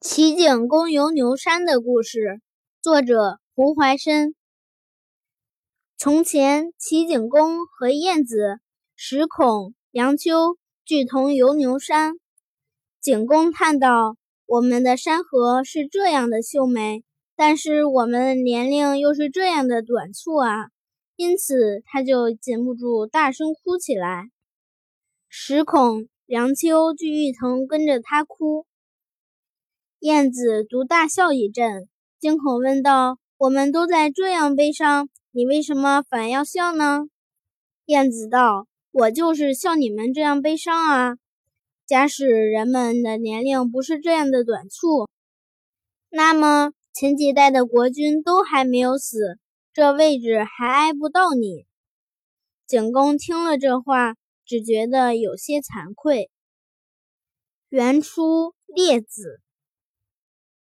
齐景公游牛山的故事，作者胡怀深。从前，齐景公和晏子、石孔、梁丘俱同游牛山。景公叹道：“我们的山河是这样的秀美，但是我们的年龄又是这样的短促啊！”因此，他就禁不住大声哭起来。石孔、梁丘俱一同跟着他哭。燕子独大笑一阵，惊恐问道：“我们都在这样悲伤，你为什么反要笑呢？”燕子道：“我就是笑你们这样悲伤啊！假使人们的年龄不是这样的短促，那么前几代的国君都还没有死，这位置还挨不到你。”景公听了这话，只觉得有些惭愧。原初列子。